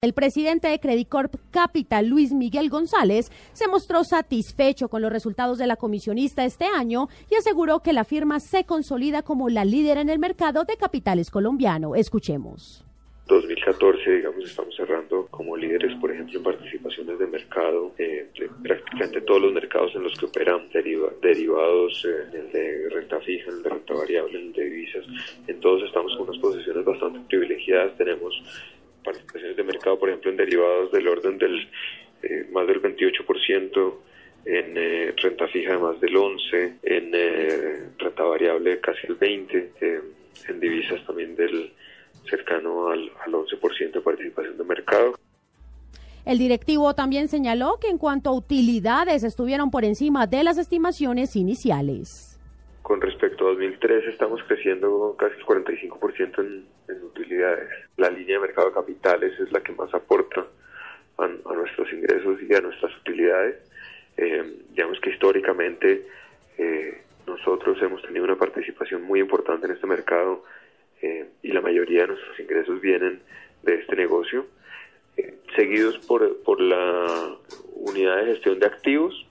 El presidente de Credit Corp Capital, Luis Miguel González, se mostró satisfecho con los resultados de la comisionista este año y aseguró que la firma se consolida como la líder en el mercado de capitales colombiano. Escuchemos. 2014, digamos, estamos cerrando como líderes, por ejemplo, en participaciones de mercado, eh, de prácticamente todos los mercados en los que operan derivados, eh, el de renta fija, el de renta variable, el de divisas. En todos estamos con unas posiciones bastante privilegiadas. Tenemos participaciones de mercado, por ejemplo, en derivados del orden del eh, más del 28%, en eh, renta fija de más del 11%, en eh, renta variable casi el 20%, en divisas también del cercano al, al 11% de participación de mercado. El directivo también señaló que en cuanto a utilidades estuvieron por encima de las estimaciones iniciales. Con respecto a 2013 estamos creciendo casi el 45% en, en utilidades. Línea de mercado de capitales es la que más aporta a, a nuestros ingresos y a nuestras utilidades. Eh, digamos que históricamente eh, nosotros hemos tenido una participación muy importante en este mercado eh, y la mayoría de nuestros ingresos vienen de este negocio, eh, seguidos por, por la unidad de gestión de activos,